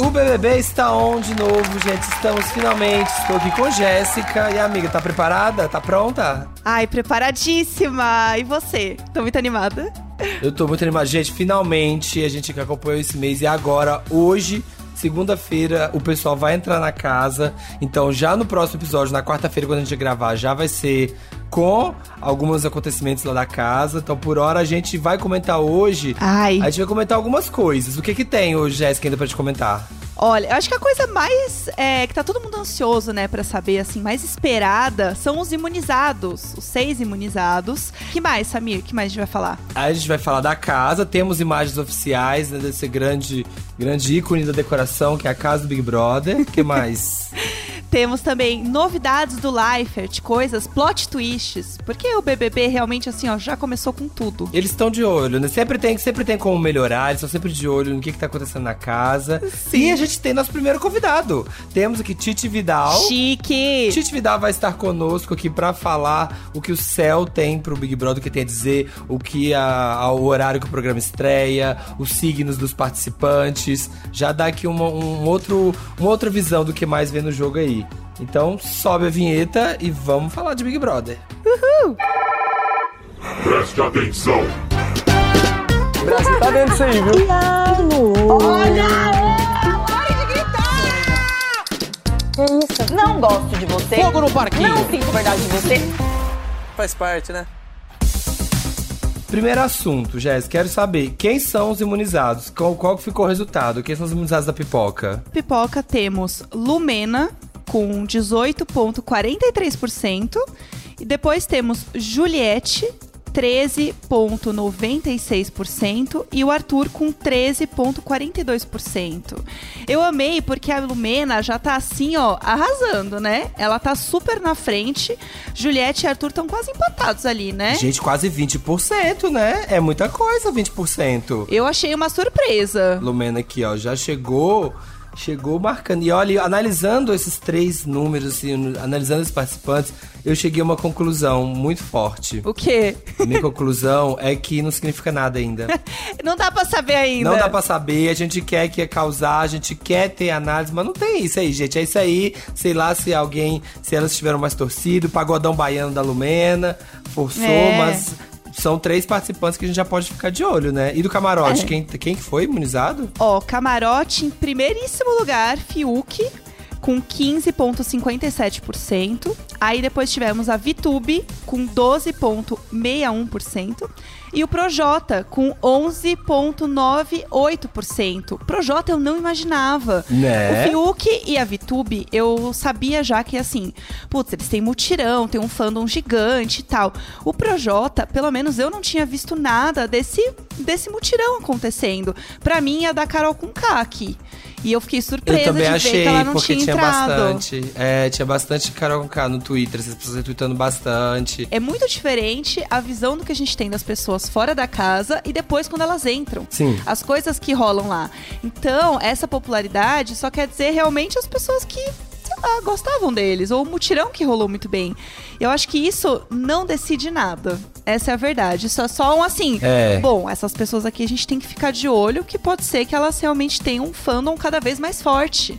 O BBB está on de novo, gente. Estamos finalmente. Estou aqui com Jéssica. E a amiga, tá preparada? Tá pronta? Ai, preparadíssima! E você? Tô muito animada. Eu tô muito animada. Gente, finalmente a gente que acompanhou esse mês. E agora, hoje, segunda-feira, o pessoal vai entrar na casa. Então, já no próximo episódio, na quarta-feira, quando a gente gravar, já vai ser com alguns acontecimentos lá da casa. Então, por hora, a gente vai comentar hoje. Ai. A gente vai comentar algumas coisas. O que que tem hoje, Jéssica, ainda pra te comentar? Olha, eu acho que a coisa mais é, que tá todo mundo ansioso, né, para saber assim, mais esperada são os imunizados, os seis imunizados. Que mais, Samir? Que mais a gente vai falar? A gente vai falar da casa, temos imagens oficiais né, desse grande, grande ícone da decoração, que é a casa do Big Brother. que mais? Temos também novidades do Leifert, coisas, plot twists. Porque o BBB realmente, assim, ó, já começou com tudo. Eles estão de olho, né? Sempre tem, sempre tem como melhorar, eles estão sempre de olho no que, que tá acontecendo na casa. Sim. E a gente tem nosso primeiro convidado. Temos aqui Titi Vidal. Chique! Titi Vidal vai estar conosco aqui pra falar o que o céu tem pro Big Brother, o que tem a dizer, o que a, a- o horário que o programa estreia, os signos dos participantes. Já dá aqui uma, um outro, uma outra visão do que mais vê no jogo aí. Então sobe a vinheta e vamos falar de Big Brother. Preste atenção. O Brasil tá vendo isso aí, viu? Não gosto de você. Fogo no parquinho. Não sinto verdade de você. Faz parte, né? Primeiro assunto, Jéssica, quero saber quem são os imunizados? Qual, qual que ficou o resultado? Quem são os imunizados da pipoca? Pipoca temos Lumena com 18,43%. E depois temos Juliette, 13,96%. E o Arthur com 13,42%. Eu amei porque a Lumena já tá assim, ó, arrasando, né? Ela tá super na frente. Juliette e Arthur estão quase empatados ali, né? Gente, quase 20%, né? É muita coisa, 20%. Eu achei uma surpresa. Lumena aqui, ó, já chegou, chegou marcando. E olha, analisando esses três números, assim, analisando os participantes, eu cheguei a uma conclusão muito forte. O quê? Minha conclusão é que não significa nada ainda. Não dá pra saber ainda. Não dá pra saber, a gente quer que ia causar, a gente quer ter análise, mas não tem isso aí, gente. É isso aí, sei lá se alguém, se elas tiveram mais torcido, pagodão baiano da Lumena, forçou, É. mas são três participantes que a gente já pode ficar de olho, né? E do camarote, É. quem, quem que foi imunizado? Ó, camarote em primeiríssimo lugar, Fiuk, com 15,57%. Aí depois tivemos a Vitube, com 12,61%. E o Projota, com 11,98%. Projota eu não imaginava. Né? O Fiuk e a Vitube, eu sabia já que, assim, putz, eles têm mutirão, tem um fandom gigante e tal. O Projota, pelo menos eu não tinha visto nada desse, desse mutirão acontecendo. Pra mim, é da Carol com aqui. E eu fiquei surpresa Eu também de ver achei, que ela não porque tinha tinha entrado. bastante. É, tinha bastante Carol K no Twitter, essas pessoas retweetando bastante. É muito diferente a visão do que a gente tem das pessoas fora da casa e depois quando elas entram. Sim. As coisas que rolam lá. Então, essa popularidade só quer dizer realmente as pessoas que, lá, gostavam deles. Ou o mutirão que rolou muito bem. Eu acho que isso não decide nada. Essa é a verdade. Isso é só um assim. É. Bom, essas pessoas aqui a gente tem que ficar de olho, que pode ser que elas realmente tenham um fandom cada vez mais forte.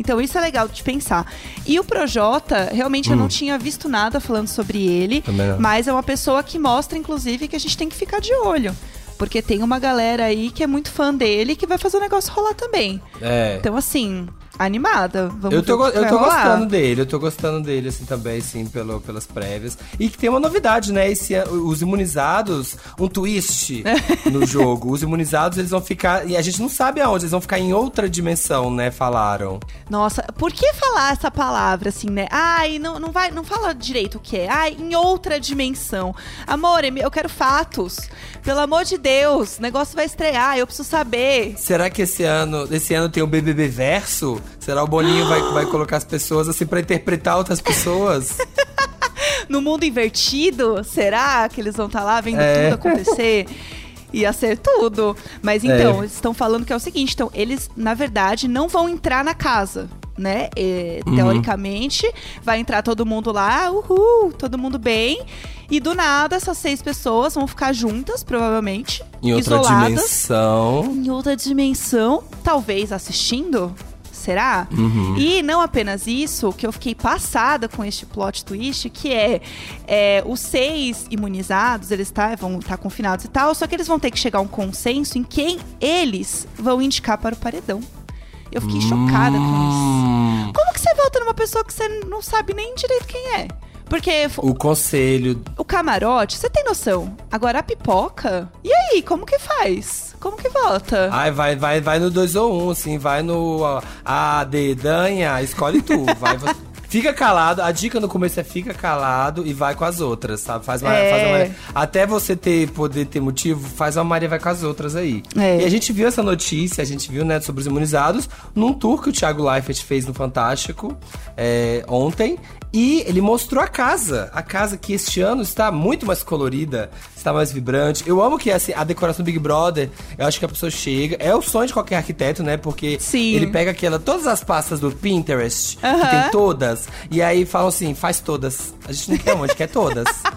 Então isso é legal de pensar. E o Projota, realmente eu não tinha visto nada falando sobre ele, Hum. Mas é uma pessoa que mostra, inclusive, que a gente tem que ficar de olho. Porque tem uma galera aí que é muito fã dele que vai fazer o negócio rolar também. É. Então, assim, animada. Vamos Eu tô, ver eu tô rolar. gostando dele, eu tô gostando dele, assim, também, sim, pelo, pelas prévias. E que tem uma novidade, né? Esse, os imunizados, um twist no jogo. Os imunizados, eles vão ficar. E a gente não sabe aonde, eles vão ficar em outra dimensão, né? Falaram. Nossa, por que falar essa palavra assim, né? Ai, não, não vai, não fala direito o que é. Ai, em outra dimensão. Amor, eu quero fatos. Pelo amor de Deus, o negócio vai estrear, eu preciso saber. Será que esse ano, esse ano tem o BBB verso? Será o Boninho vai, vai colocar as pessoas assim pra interpretar outras pessoas? No mundo invertido, será que eles vão estar lá vendo É. tudo acontecer? Ia ser tudo. Mas então, É. eles estão falando que é o seguinte: então, eles, na verdade, não vão entrar na casa. Né? E, Uhum. Teoricamente, vai entrar todo mundo lá, uhul, todo mundo bem. E do nada, essas seis pessoas vão ficar juntas, provavelmente. Em outra isoladas. dimensão. Em outra dimensão. talvez assistindo. Será? E não apenas isso, que eu fiquei passada com este plot twist, que é, é, os seis imunizados, eles tá, vão estar confinados e tal, só que eles vão ter que chegar a um consenso em quem eles vão indicar para o paredão. Eu fiquei chocada com Hum. isso. Como que você vota numa pessoa que você não sabe nem direito quem é? Porque O conselho. o camarote, você tem noção. Agora a pipoca, e aí, como que faz? Como que vota? Ai, vai, vai, vai no 2 ou 1, um, assim, vai no ó, a dedanha, escolhe tu. Vai, vo- fica calado. A dica no começo é fica calado e vai com as outras, sabe? Faz uma, É. faz uma Maria- Até você ter poder ter motivo, faz uma Maria vai com as outras aí. É. E a gente viu essa notícia, a gente viu, né, sobre os imunizados, num tour que o Thiago Leifert fez no Fantástico é, ontem. E ele mostrou a casa. A casa que este ano está muito mais colorida, está mais vibrante. Eu amo que assim, a decoração do Big Brother, eu acho que a pessoa chega. É o sonho de qualquer arquiteto, né? Porque Sim. ele pega aquela, todas as pastas do Pinterest, que Aham. tem todas, e aí falam assim: faz todas. A gente não quer um, a gente quer todas.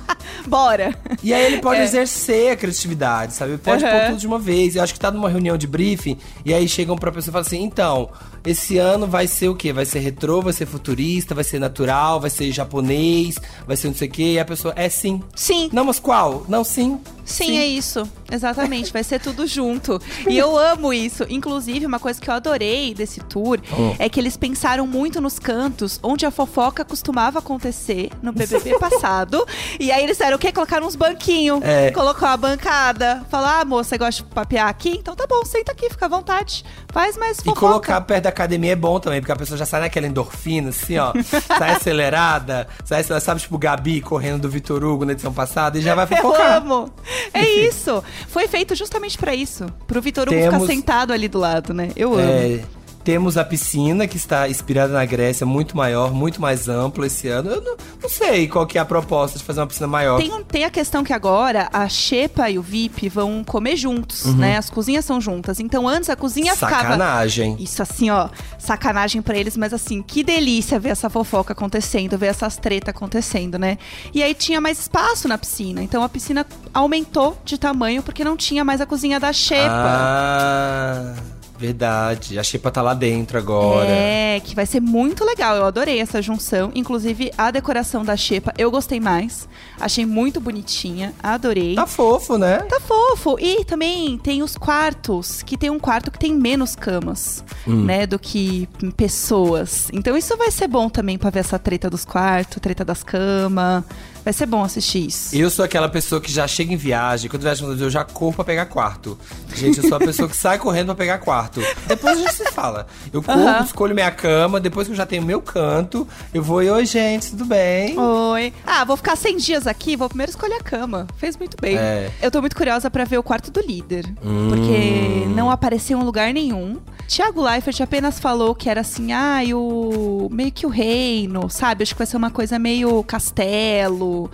Bora! E aí ele pode É. exercer a criatividade, sabe? Pode Aham. pôr tudo de uma vez. Eu acho que tá numa reunião de briefing, e aí chegam pra pessoa e falam assim: então, esse ano vai ser o quê? Vai ser retrô, vai ser futurista, vai ser natural, vai ser japonês, vai ser não sei o quê. E a pessoa, é sim. Sim, Não, mas qual? Não, sim. Sim, é isso. Exatamente, vai ser tudo junto. E eu amo isso. Inclusive, uma coisa que eu adorei desse tour Oh. é que eles pensaram muito nos cantos onde a fofoca costumava acontecer no BBB passado. E aí eles disseram o quê? Colocaram uns banquinhos. É. Colocou a bancada. Falar, ah, moça, você gosta de papear aqui? Então tá bom, senta aqui, fica à vontade. Faz mais E fofoca. colocar perto da academia é bom também, porque a pessoa já sai naquela endorfina, assim, ó. sai acelerada, sai, sabe, tipo, Gabi correndo do Vitor Hugo na edição passada e já vai Eu fofocar. amo. É isso. Foi feito justamente pra isso. Pro Vitor Hugo Temos- ficar sentado ali do lado, né? Eu amo. É, temos a piscina, que está inspirada na Grécia, muito maior, muito mais ampla esse ano. Eu não, não sei qual que é a proposta de fazer uma piscina maior. Tem, um- tem a questão que agora a Xepa e o VIP vão comer juntos, né? As cozinhas são juntas. Então antes a cozinha ficava. Sacanagem. Isso assim, ó, sacanagem pra eles, mas assim, que delícia ver essa fofoca acontecendo, ver essas tretas acontecendo, né? E aí tinha mais espaço na piscina. Então a piscina aumentou de tamanho porque não tinha mais a cozinha da Xepa. Ah, verdade. A Xepa tá lá dentro agora. É, que vai ser muito legal. Eu adorei essa junção. Inclusive, a decoração da Xepa eu gostei mais. Achei muito bonitinha. Adorei. Tá fofo, né? Tá fofo. E também tem os quartos, que tem um quarto que tem menos camas, Hum. né, do que pessoas. Então isso vai ser bom também pra ver essa treta dos quartos, treta das camas. Vai ser bom assistir isso. Eu sou aquela pessoa que já chega em viagem, quando viaja eu já corro pra pegar quarto. Gente, eu sou a pessoa que sai correndo pra pegar quarto. Depois a gente se fala. Eu corro, escolho minha cama, depois que eu já tenho meu canto, eu vou e, oi, gente, tudo bem? Oi. Ah, vou ficar 100 dias aqui, vou primeiro escolher a cama. Fez muito bem. É. Eu tô muito curiosa pra ver o quarto do líder. Porque não apareceu em lugar nenhum. Tiago Leifert apenas falou que era assim, ah, o meio que o reino, sabe? Acho que vai ser uma coisa meio castelo.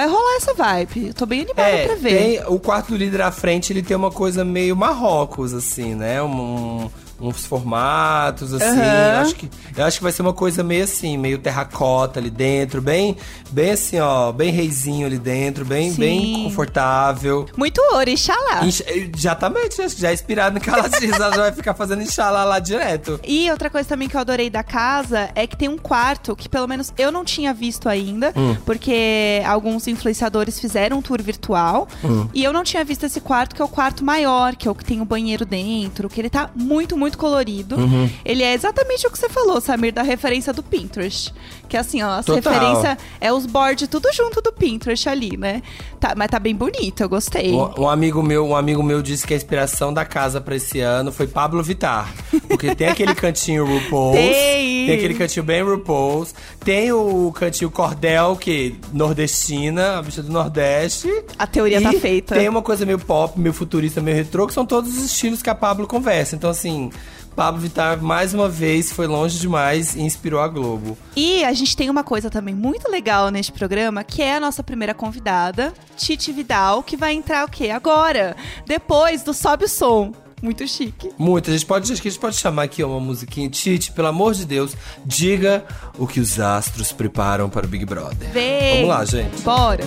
Vai rolar essa vibe. Eu tô bem animada É, pra ver. tem, o quarto do líder à frente, ele tem uma coisa meio Marrocos, assim, né? Um- uns formatos, assim. Aham. Eu, acho que, eu acho que vai ser uma coisa meio assim, meio terracota ali dentro, bem, bem assim, ó, bem reizinho ali dentro, bem, Sim. bem confortável. Muito orixalá. Inch- Exatamente, acho que já é inspirado em Calatiz, ela já vai ficar fazendo enxalá lá direto. E outra coisa também que eu adorei da casa é que tem um quarto que pelo menos eu não tinha visto ainda, Hum. porque alguns influenciadores fizeram um tour virtual Hum. e eu não tinha visto esse quarto que é o quarto maior, que é o que tem o banheiro dentro, que ele tá muito, muito colorido. Uhum. Ele é exatamente o que você falou, Samir, da referência do Pinterest. Que assim, ó, as Total. referências é os boards tudo junto do Pinterest ali, né? Tá, mas tá bem bonito, eu gostei. Um, um amigo meu, um amigo meu disse que a inspiração da casa pra esse ano foi Pablo Vittar, porque tem aquele cantinho RuPaul's, Tem. aquele cantinho bem RuPaul's, tem o cantinho Cordel que nordestina, a bicha do Nordeste. A teoria tá feita. Tem uma coisa meio pop, meio futurista, meio retrô, que são todos os estilos que a Pablo conversa. Então assim, Pablo Vittar mais uma vez foi longe demais e inspirou a Globo. E a gente tem uma coisa também muito legal neste programa, que é a nossa primeira convidada, Titi Vidal, que vai entrar o quê? Agora, depois do Sobe o Som. Muito chique. Muito. A gente pode, a gente pode chamar aqui uma musiquinha. Tite, pelo amor de Deus, diga o que os astros preparam para o Big Brother. Vem! Vamos lá, gente. Bora!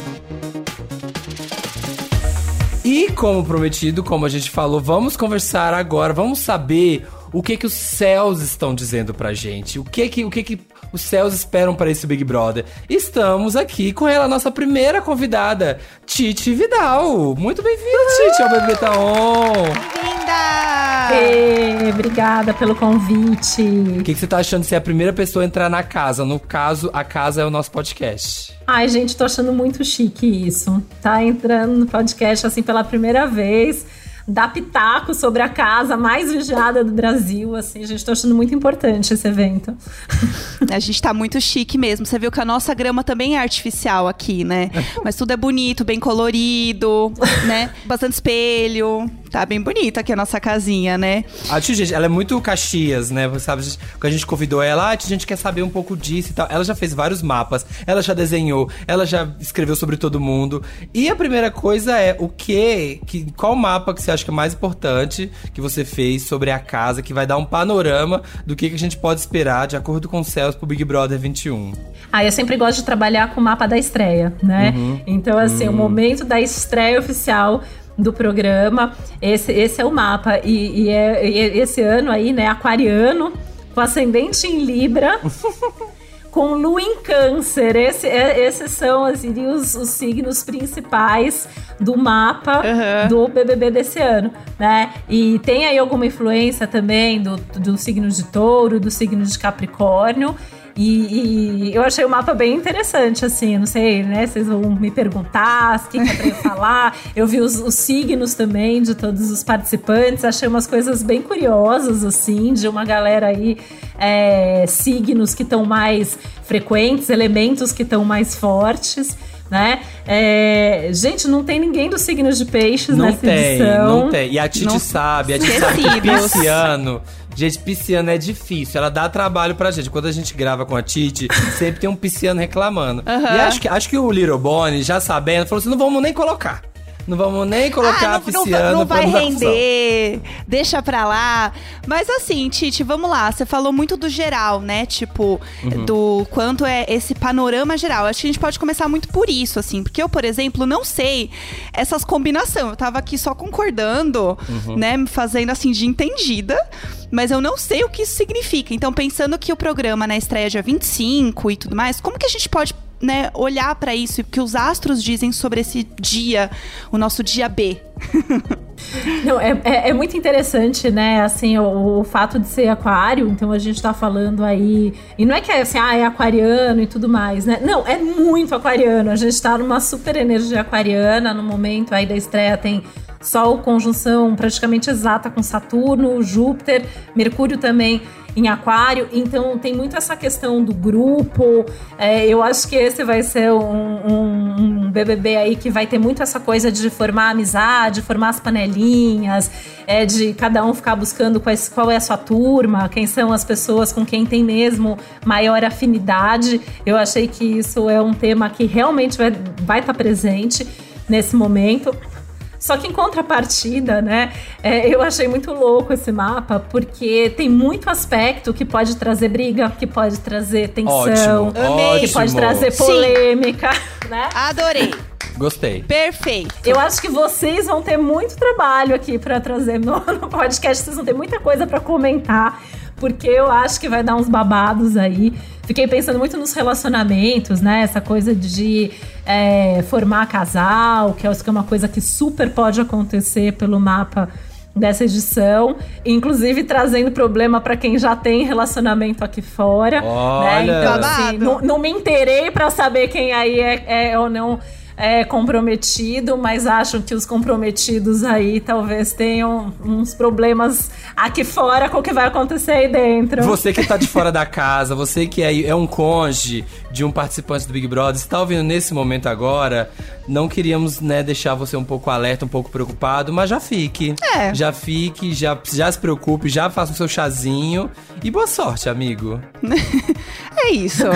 E como prometido, como a gente falou, vamos conversar agora, vamos saber o que que os céus estão dizendo pra gente. O que que, o que, que os céus esperam para esse Big Brother. Estamos aqui com ela, nossa primeira convidada, Titi Vidal. Muito bem-vinda, Titi, ao Bebê Tá On. Linda! Ê, obrigada pelo convite. O que, que você tá achando de ser a primeira pessoa a entrar na casa? No caso, a casa é o nosso podcast. Ai, gente, tô achando muito chique isso. Tá entrando no podcast assim pela primeira vez. Dá pitaco sobre a casa mais vigiada do Brasil, assim, gente, tô achando muito importante esse evento. A gente tá muito chique mesmo. Você viu que a nossa grama também é artificial aqui, né? Mas tudo é bonito, bem colorido, né? Bastante espelho. Tá bem bonita aqui a nossa casinha, né? A Titi, gente, ela é muito Caxias, né? Você sabe, quando a gente convidou ela, ah, a gente quer saber um pouco disso e tal. Ela já fez vários mapas, ela já desenhou, ela já escreveu sobre todo mundo. E a primeira coisa é o que, que qual mapa que você acha que é mais importante que você fez sobre a casa, que vai dar um panorama do que, que a gente pode esperar de acordo com os céus pro Big Brother 21. Ah, eu sempre gosto de trabalhar com o mapa da estreia, né? Então, assim, o momento da estreia oficial do programa, esse, esse é o mapa. E, e é, e é- esse ano aí, né, aquariano, com ascendente em Libra. Com lua em câncer, Esse- é- esses são assim, os, os signos principais do mapa Aham. do BBB desse ano, né? E tem aí alguma influência também do, do signo de touro, do signo de capricórnio. E, e eu achei o mapa bem interessante, assim, não sei, né? Vocês vão me perguntar o que, que é pra eu falar. Eu vi os, os signos também de todos os participantes, achei umas coisas bem curiosas, assim, de uma galera aí, é, signos que estão mais frequentes, elementos que estão mais fortes. Né? É, gente, não tem ninguém dos signos de peixes Não nessa tem, edição. não tem. E a Titi Não- sabe, a Titi sabe que pisciano. Gente, pisciano é difícil, ela dá trabalho pra gente. Quando a gente grava com a Titi, sempre tem um pisciano reclamando. E acho que, acho que o Little Bonnie, já sabendo, falou assim: não vamos nem colocar. Não vamos nem colocar Ah, não, não, pisciano não vai não dar confusão. render, deixa pra lá. Mas assim, Titi, vamos lá. Você falou muito do geral, né? Tipo, Uhum. do quanto é esse panorama geral. Acho que a gente pode começar muito por isso, assim. Porque eu, por exemplo, não sei essas combinações. Eu tava aqui só concordando, Uhum. né? Me fazendo assim de entendida. Mas eu não sei o que isso significa. Então, pensando que o programa na estreia dia 25 e tudo mais, como que a gente pode né, olhar pra isso e o que os astros dizem sobre esse dia, o nosso dia B? Não, é, é, é muito interessante, né? Assim, o, o fato de ser aquário, então a gente tá falando aí. E não é que é assim, ah, é aquariano e tudo mais, né? Não, é muito aquariano. A gente tá numa super energia aquariana. No momento aí da estreia tem Sol conjunção praticamente exata com Saturno, Júpiter, Mercúrio também em Aquário, então tem muito essa questão do grupo. É, eu acho que esse vai ser um, um- um BBB aí que vai ter muito essa coisa de formar amizade, formar as panelinhas, é, de cada um ficar buscando quais, qual é a sua turma, quem são as pessoas com quem tem mesmo maior afinidade. Eu achei que isso é um tema que realmente vai estar vai tá presente nesse momento. Só que em contrapartida, né, é, eu achei muito louco esse mapa, porque tem muito aspecto que pode trazer briga, que pode trazer tensão, Ótimo, Amei. que pode ótimo. trazer Sim. polêmica, né? Adorei. Gostei. Perfeito. Eu acho que vocês vão ter muito trabalho aqui pra trazer no, no podcast, vocês vão ter muita coisa pra comentar, porque eu acho que vai dar uns babados aí. Fiquei pensando muito nos relacionamentos, né? Essa coisa de é, formar casal, que eu acho que é uma coisa que super pode acontecer pelo mapa dessa edição, inclusive trazendo problema pra quem já tem relacionamento aqui fora, né? Olha. Então, Babado. assim, não, não me inteirei pra saber quem aí é, é ou não é comprometido, mas acho que os comprometidos aí talvez tenham uns problemas aqui fora com o que vai acontecer aí dentro. Você que tá de fora da casa, você que é, é um cônjuge de um participante do Big Brother, está ouvindo nesse momento agora, não queríamos, né, deixar você um pouco alerta, um pouco preocupado, mas já fique. É. Já fique, já, já se preocupe, já faça o seu chazinho e boa sorte, amigo. É isso.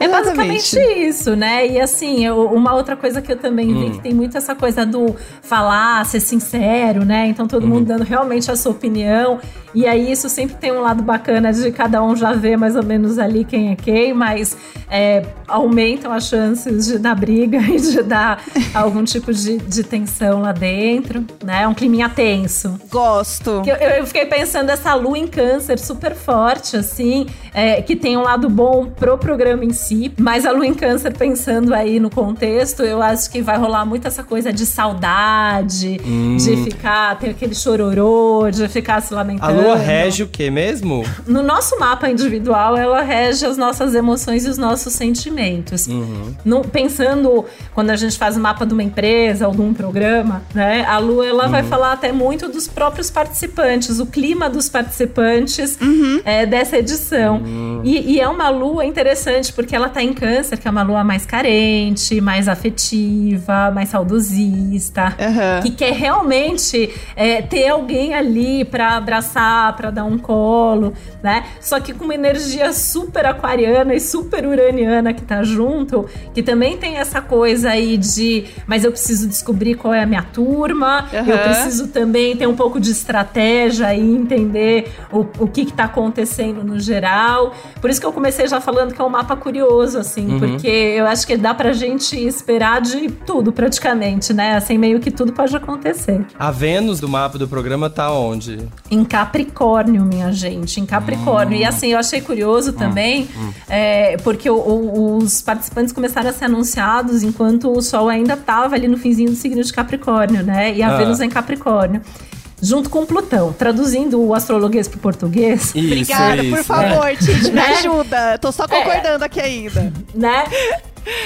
É Exatamente. basicamente isso, né? E assim, eu- uma outra coisa que eu também Hum. vi que tem muito essa coisa do falar, ser sincero, né? Então todo Uhum. mundo dando realmente a sua opinião. E aí isso sempre tem um lado bacana de cada um já ver mais ou menos ali quem é quem, mas é, aumentam as chances de dar briga e de dar algum tipo de, de tensão lá dentro, né? Um climinha tenso. Gosto. Eu, eu fiquei pensando essa lua em câncer super forte, assim, é, que tem um lado bom pro programa em si, mas a lua em câncer, pensando aí no contexto, eu acho que vai rolar muito essa coisa de saudade, de ficar, ter aquele chororô, de ficar se Hum. A lamentando. lua rege o quê mesmo? No nosso mapa individual, ela rege as nossas emoções e os nossos sentimentos. Uhum. No- pensando, quando a gente faz o mapa de uma empresa ou de um programa, né? A Lua, ela vai Uhum. falar até muito dos próprios participantes, o clima dos participantes é, dessa edição. Uhum. E, e é uma Lua interessante, porque ela tá em câncer, que é uma Lua mais carente, mais afetiva, mais saudosista Aham. que quer realmente é, ter alguém ali pra abraçar, pra dar um colo, né? Só que com uma energia super aquariana e super uraniana que tá junto, que também tem essa coisa aí de, mas eu preciso descobrir qual é a minha turma, eu Aham. preciso também ter um pouco de estratégia e entender o, o que que tá acontecendo no geral. Por isso que eu comecei já falando que é um mapa curioso, assim, porque eu acho que dá pra gente esperar de tudo, praticamente, né? Assim, meio que tudo pode acontecer. A Vênus do mapa do programa tá onde? Em Capricórnio, minha gente, em Capricórnio. E assim, eu achei curioso também, é, porque o- o- os participantes começaram a ser anunciados enquanto o Sol ainda estava ali no finzinho do signo de Capricórnio, né? E a Ah. Vênus é em Capricórnio. Junto com Plutão, traduzindo o astrologuês para o português, Isso, Obrigada, isso. por favor, Tite, me Né? ajuda. Tô só concordando aqui ainda. né?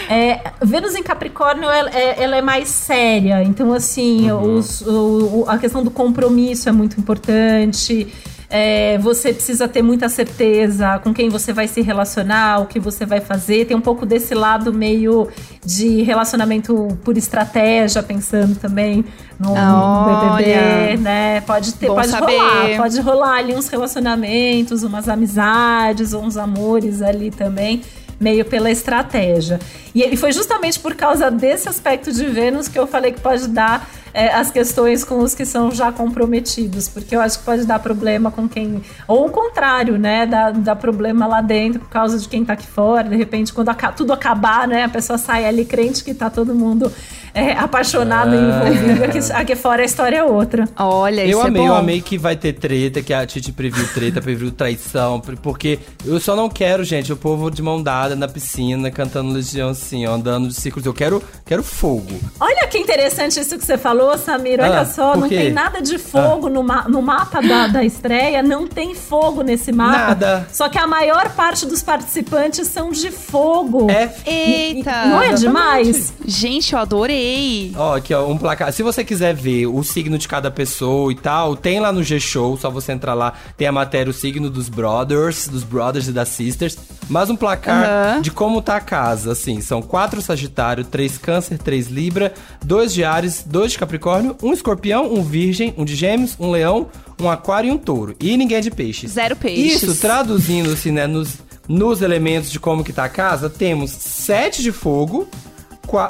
É, Vênus em Capricórnio, ela, é- ela é mais séria. Então, assim, os- o- o- a questão do compromisso é muito importante. É, você precisa ter muita certeza com quem você vai se relacionar, o que você vai fazer. Tem um pouco desse lado meio de relacionamento por estratégia, pensando também no, no BBB, Olha. né? Pode ter, Bom pode saber. rolar, pode rolar ali uns relacionamentos, umas amizades, uns amores ali também meio pela estratégia. E ele foi justamente por causa desse aspecto de Vênus que eu falei que pode dar é, as questões com os que são já comprometidos, porque eu acho que pode dar problema com quem. Ou o contrário, né? Dá, dá problema lá dentro por causa de quem tá aqui fora. De repente, quando aca- tudo acabar, né? A pessoa sai ali crente que tá todo mundo é, apaixonado e Ah. envolvido. Aqui, aqui fora a história é outra. Olha, Eu isso amei, é eu bom. amei que vai ter treta, que a Titi previu treta, previu traição, porque eu só não quero, gente, o povo de mão dada na piscina, cantando Legião assim, ó, andando de círculos. Eu quero, quero fogo. Olha que interessante isso que você falou, Samir. Olha Ah, só, não tem nada de fogo no, ma- no mapa da, da estreia, não tem fogo nesse mapa. Nada. Só que a maior parte dos participantes são de fogo. É. Eita! Não é Exatamente. demais? Gente, eu adorei. Ó, aqui, ó, um placar. Se você quiser ver o signo de cada pessoa e tal, tem lá no G-Show, só você entrar lá, tem a matéria, o signo dos brothers, dos brothers e das sisters. Mas um placar Aham. de como tá a casa, assim. São quatro Sagitário, três Câncer, três Libra, dois de Ares, dois de Capricórnio, um Escorpião, um Virgem, um de Gêmeos, um Leão, um Aquário e um Touro. E ninguém é de peixes. Zero peixes. Isso, traduzindo assim, né, nos, nos elementos de como que tá a casa, temos sete de fogo,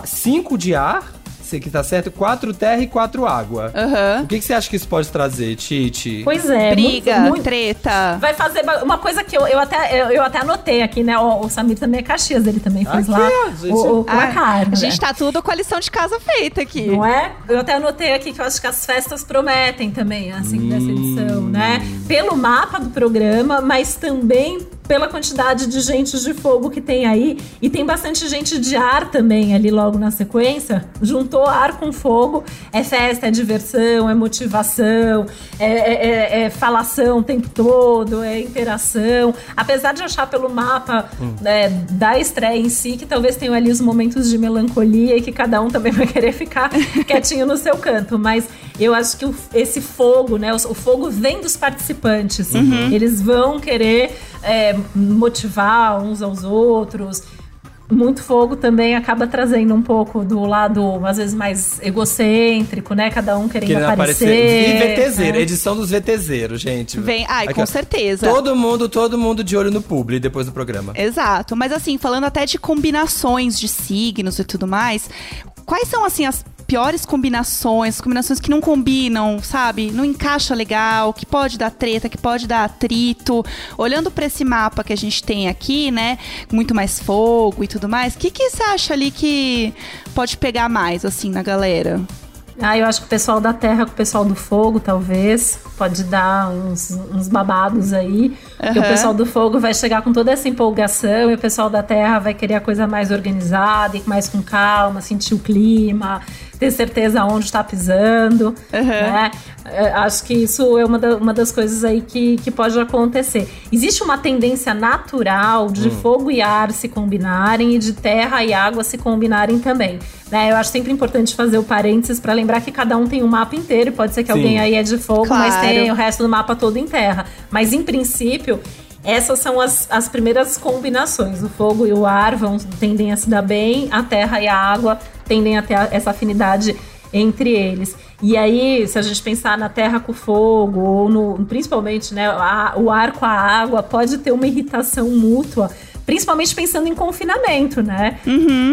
cinco de ar, que tá certo, quatro terra e quatro água. Aham. O que, que você acha que isso pode trazer, Titi? Pois é. Briga, muito- muito- treta. Vai fazer uma coisa que eu, eu, até, eu, eu até anotei aqui, né? O, o Samir também é Caxias, ele também fez Aqui, lá gente. o, o Ah, a né? gente tá tudo com a lição de casa feita aqui. Não é? Eu até anotei aqui que eu acho que as festas prometem também, assim, dessa edição, né? Pelo mapa do programa, mas também pela quantidade de gente de fogo que tem aí. E tem bastante gente de ar também ali logo na sequência. Juntou ar com fogo. É festa, é diversão, é motivação, é, é- é- é falação o tempo todo, é interação. Apesar de eu achar pelo mapa né, da estreia em si, que talvez tenham ali os momentos de melancolia e que cada um também vai querer ficar quietinho no seu canto. Mas eu acho que o- esse fogo, né? O, o fogo vem dos participantes. Eles vão querer é, motivar uns aos outros. muito fogo também acaba trazendo um pouco do lado, às vezes, mais egocêntrico, né? Cada um querendo, Querendo aparecer. aparecer. E VTZero, né? edição dos VTZeros, gente. Vem, ai, Aqui, com certeza. Todo mundo, todo mundo de olho no publi depois do programa. Exato, mas assim, falando até de combinações de signos e tudo mais, quais são assim as piores combinações, combinações que não combinam, sabe? Não encaixa legal, que pode dar treta, que pode dar atrito. Olhando pra esse mapa que a gente tem aqui, né, muito mais fogo e tudo mais, o que que você acha ali que pode pegar mais assim na galera? Ah, eu acho que o pessoal da terra com o pessoal do fogo, talvez, pode dar uns, uns babados aí. Porque o pessoal do fogo vai chegar com toda essa empolgação e o pessoal da terra vai querer a coisa mais organizada e mais com calma, sentir o clima, ter certeza onde está pisando. Né? É, Acho que isso é uma, da- uma das coisas aí que, que pode acontecer. Existe uma tendência natural de fogo e ar se combinarem e de terra e água se combinarem também. Né? Eu acho sempre importante fazer o parênteses para lembrar que cada um tem um mapa inteiro e pode ser que Sim. alguém aí é de fogo, Claro. mas tem o resto do mapa todo em terra. Mas em princípio, essas são as, as primeiras combinações. O fogo e o ar vão, tendem a se dar bem, a terra e a água tendem a ter essa afinidade entre eles. E aí, se a gente pensar na terra com fogo, ou no, principalmente né, a- o ar com a água, pode ter uma irritação mútua. Principalmente pensando em confinamento, né?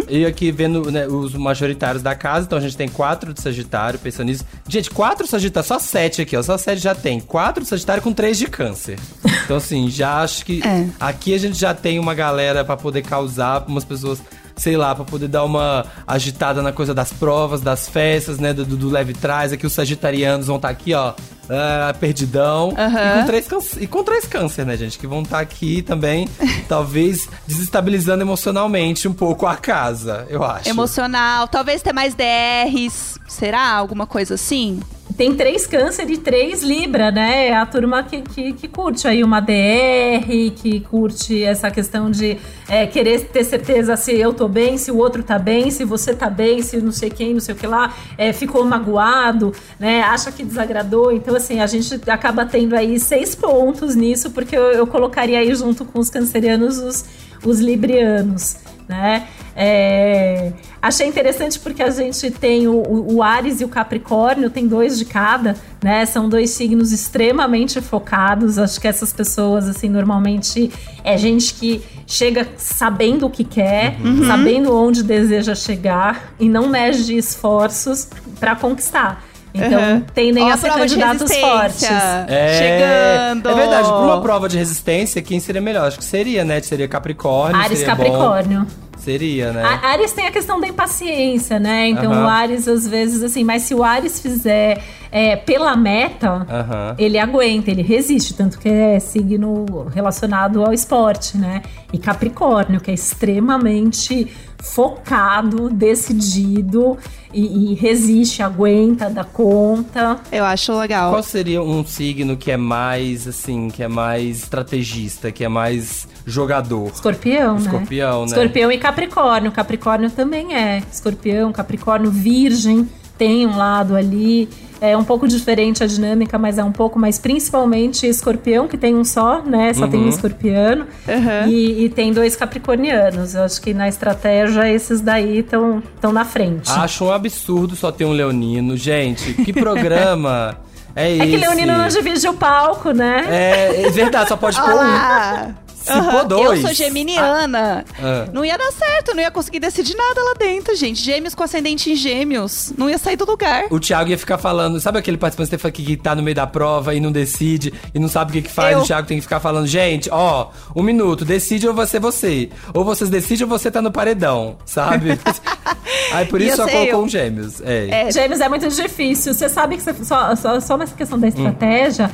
E aqui vendo né, os majoritários da casa, então a gente tem quatro de Sagitário, pensando nisso. Gente, quatro Sagitário, só sete aqui, ó. Só sete já tem. Quatro de Sagitário com três de Câncer. Então, assim, já acho que. É. Aqui a gente já tem uma galera pra poder causar umas pessoas. Sei lá, pra poder dar uma agitada na coisa das provas, das festas, né? Do, do leve trás. Aqui os sagitarianos vão estar aqui, ó. ah, perdidão. Aham. E, com três câncer, e com três câncer, né, gente? Que vão estar aqui também, talvez, desestabilizando emocionalmente um pouco a casa, eu acho. Emocional, talvez ter mais DRs, será? Alguma coisa assim? Tem três câncer e três Libra, né? É a turma que, que, que curte aí uma DR, que curte essa questão de é, querer ter certeza se eu tô bem, se o outro tá bem, se você tá bem, se não sei quem, não sei o que lá, é, ficou magoado, né? Acha que desagradou. Então, assim, a gente acaba tendo aí seis pontos nisso, porque eu, eu colocaria aí junto com os cancerianos os, os librianos, né? É, achei interessante porque a gente tem o, o, Ares e o Capricórnio, tem dois de cada, né? São dois signos extremamente focados. Acho que essas pessoas, assim, normalmente é gente que chega sabendo o que quer, sabendo onde deseja chegar e não mede esforços para conquistar. Então, Uhum. tendem Ó, a ser prova de candidatos resistência. fortes. É, Chegando. É verdade, pra uma prova de resistência, quem seria melhor? Acho que seria, né? Seria Capricórnio. Ares seria bom. Seria, né? A Ares tem a questão da impaciência, né? Então Aham. o Ares, às vezes, assim, mas se o Ares fizer é, pela meta, Aham. ele aguenta, ele resiste, tanto que é signo relacionado ao esporte, né? E Capricórnio, que é extremamente focado, decidido e, e resiste, aguenta, dá conta. Eu acho legal. Qual seria um signo que é mais, assim, que é mais estrategista, que é mais jogador? Escorpião, né? Escorpião, né? Escorpião e Capricórnio. Capricórnio também é. Escorpião, Capricórnio, Virgem tem um lado ali. É um pouco diferente a dinâmica, mas é um pouco, mas principalmente Escorpião, que tem um só, né? Só tem um escorpiano. Uhum. E, e tem dois capricornianos. Eu acho que na estratégia esses daí estão na frente. Acho um absurdo só ter um leonino. Gente, que programa é esse? é que Leonino não divide o palco, né? É, é verdade, só pode pôr um. Se for dois. Eu sou geminiana. Ah. Não ia dar certo, não ia conseguir decidir nada lá dentro, gente. Gêmeos com ascendente em gêmeos. Não ia sair do lugar. O Thiago ia ficar falando, sabe aquele participante que que tá no meio da prova e não decide e não sabe o que, que faz? Eu. O Thiago tem que ficar falando, gente, ó, um minuto, decide ou você você. Ou vocês decidem ou você tá no paredão, sabe? Aí por isso só colocou eu. um gêmeos. É. É. Gêmeos é muito difícil. Você sabe que você- só, só, só nessa questão da estratégia.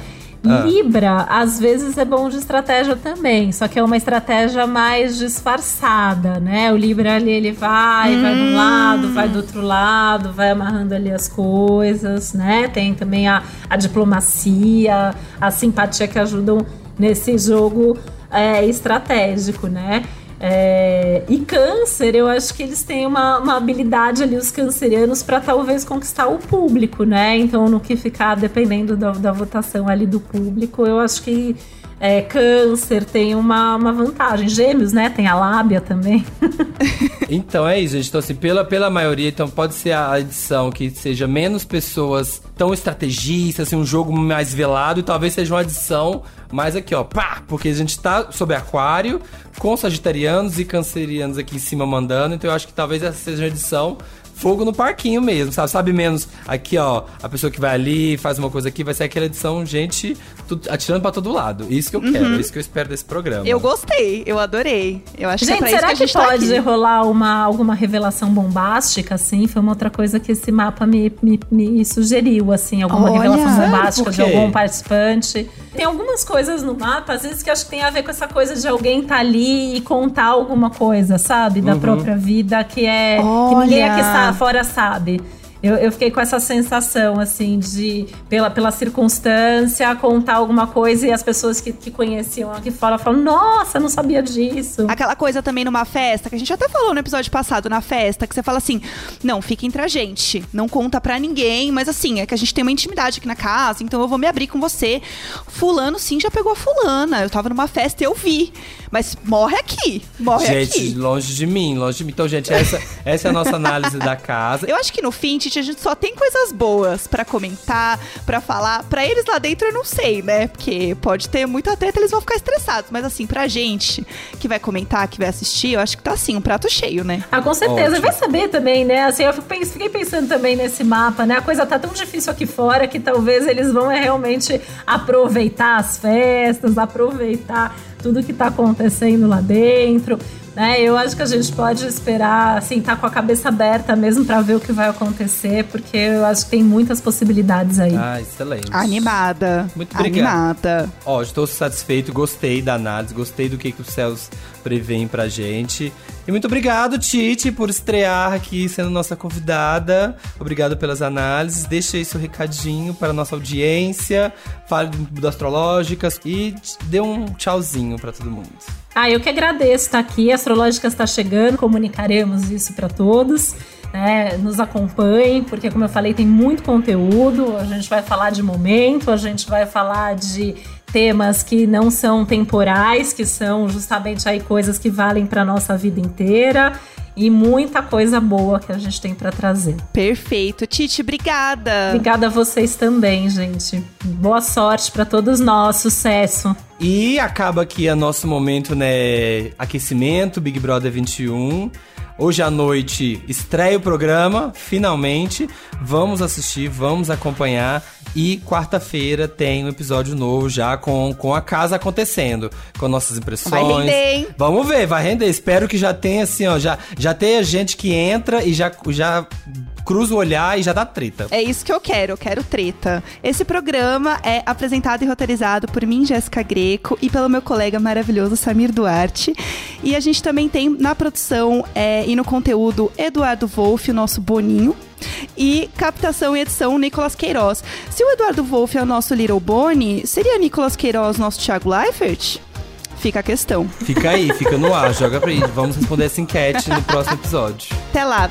Ah. Libra, às vezes é bom de estratégia também, só que é uma estratégia mais disfarçada, né? O Libra ali, ele vai, vai de um lado, vai do outro lado, vai amarrando ali as coisas, né? Tem também a, a diplomacia, a simpatia que ajudam nesse jogo é, estratégico, né? É, e câncer, eu acho que eles têm uma, uma habilidade ali, os cancerianos, para talvez conquistar o público, né? Então, no que ficar dependendo da, da votação ali do público, eu acho que é, câncer tem uma, uma vantagem. Gêmeos, né? Tem a lábia também. Então é isso, gente. Então, assim, pela, pela maioria, então pode ser a edição que seja menos pessoas tão estrategistas, assim, um jogo mais velado, e talvez seja uma edição mais aqui, ó, pá! Porque a gente tá sob aquário, com sagitarianos e cancerianos aqui em cima mandando, então eu acho que talvez essa seja uma edição fogo no parquinho mesmo, sabe? Sabe menos aqui, ó, a pessoa que vai ali, faz uma coisa aqui, vai ser aquela edição, gente tudo- atirando pra todo lado. Isso que eu quero, isso que eu espero desse programa. Eu gostei, eu adorei. Eu acho que é Gente, pra isso será que a que, gente tá pode aqui. rolar uma, alguma revelação bombástica, assim? Foi uma outra coisa que esse mapa me, me, me sugeriu, assim, alguma Olha, revelação bombástica de algum participante. Tem algumas coisas no mapa, às vezes, que acho que tem a ver com essa coisa de alguém estar ali e contar alguma coisa, sabe? Uhum. Da própria vida, que é. que ninguém Olha. aqui está fora sabe. Eu, eu fiquei com essa sensação, assim, de, pela, pela circunstância, contar alguma coisa e as pessoas que, que conheciam aqui fora falam: Nossa, eu não sabia disso. Aquela coisa também numa festa, que a gente até falou no episódio passado, na festa, que você fala assim: não, fica entre a gente, não conta pra ninguém, mas assim, é que a gente tem uma intimidade aqui na casa, então eu vou me abrir com você. Fulano sim já pegou a fulana. Eu tava numa festa e eu vi. Mas morre aqui, morre Gente, aqui. longe de mim, longe de mim. Então, gente, essa, essa é a nossa análise da casa. Eu acho que no fim, Titi, a gente só tem coisas boas pra comentar, pra falar. Pra eles lá dentro eu não sei, né? Porque pode ter muita treta, eles vão ficar estressados. Mas assim, pra gente que vai comentar, que vai assistir, eu acho que tá assim, um prato cheio, né? Ah, com certeza. Ótimo. Vai saber também, né? Assim, eu fiquei pensando também nesse mapa, né? A coisa tá tão difícil aqui fora que talvez eles vão é, realmente aproveitar as festas, aproveitar tudo que tá acontecendo lá dentro. Né? Eu acho que a gente pode esperar, assim, tá com a cabeça aberta mesmo pra ver o que vai acontecer, porque eu acho que tem muitas possibilidades aí. Ah, excelente. Animada. Muito obrigado. Animada. Ó, estou satisfeito, gostei da análise, gostei do que, que os céus prevêem pra gente. E muito obrigado, Titi, por estrear aqui sendo nossa convidada. Obrigado pelas análises. Deixa aí seu recadinho para a nossa audiência. Fale do, Astrológicas e dê um tchauzinho pra todo mundo. Ah, eu que agradeço estar aqui. A Astrológica está chegando, comunicaremos isso para todos. né? Nos acompanhem, porque, como eu falei, tem muito conteúdo. A gente vai falar de momento, a gente vai falar de temas que não são temporais, que são justamente aí coisas que valem para nossa vida inteira. E muita coisa boa que a gente tem para trazer. Perfeito. Titi, obrigada. Obrigada a vocês também, gente. Boa sorte para todos nós, sucesso. E acaba aqui o nosso momento, né? Aquecimento, Big Brother 21. Hoje à noite estreia o programa, finalmente. Vamos assistir, vamos acompanhar. E quarta-feira tem um episódio novo já com, com a casa acontecendo. Com nossas impressões. Vai render, hein? Vamos ver, vai render. Espero que já tenha assim, ó. Já, já tenha gente que entra e já, já cruza o olhar e já dá treta. É isso que eu quero, eu quero treta. Esse programa é apresentado e roteirizado por mim, Jéssica Greco, e pelo meu colega maravilhoso Samir Duarte. E a gente também tem na produção é, e no conteúdo Eduardo Wolff, o nosso Boninho. E captação e edição, Nicolas Queiroz. Se o Eduardo Wolff é o nosso Little Boni, seria Nicolas Queiroz nosso Thiago Leifert? Fica a questão. Fica aí, fica no ar, joga pra aí. Vamos responder essa enquete no próximo episódio. Até lá.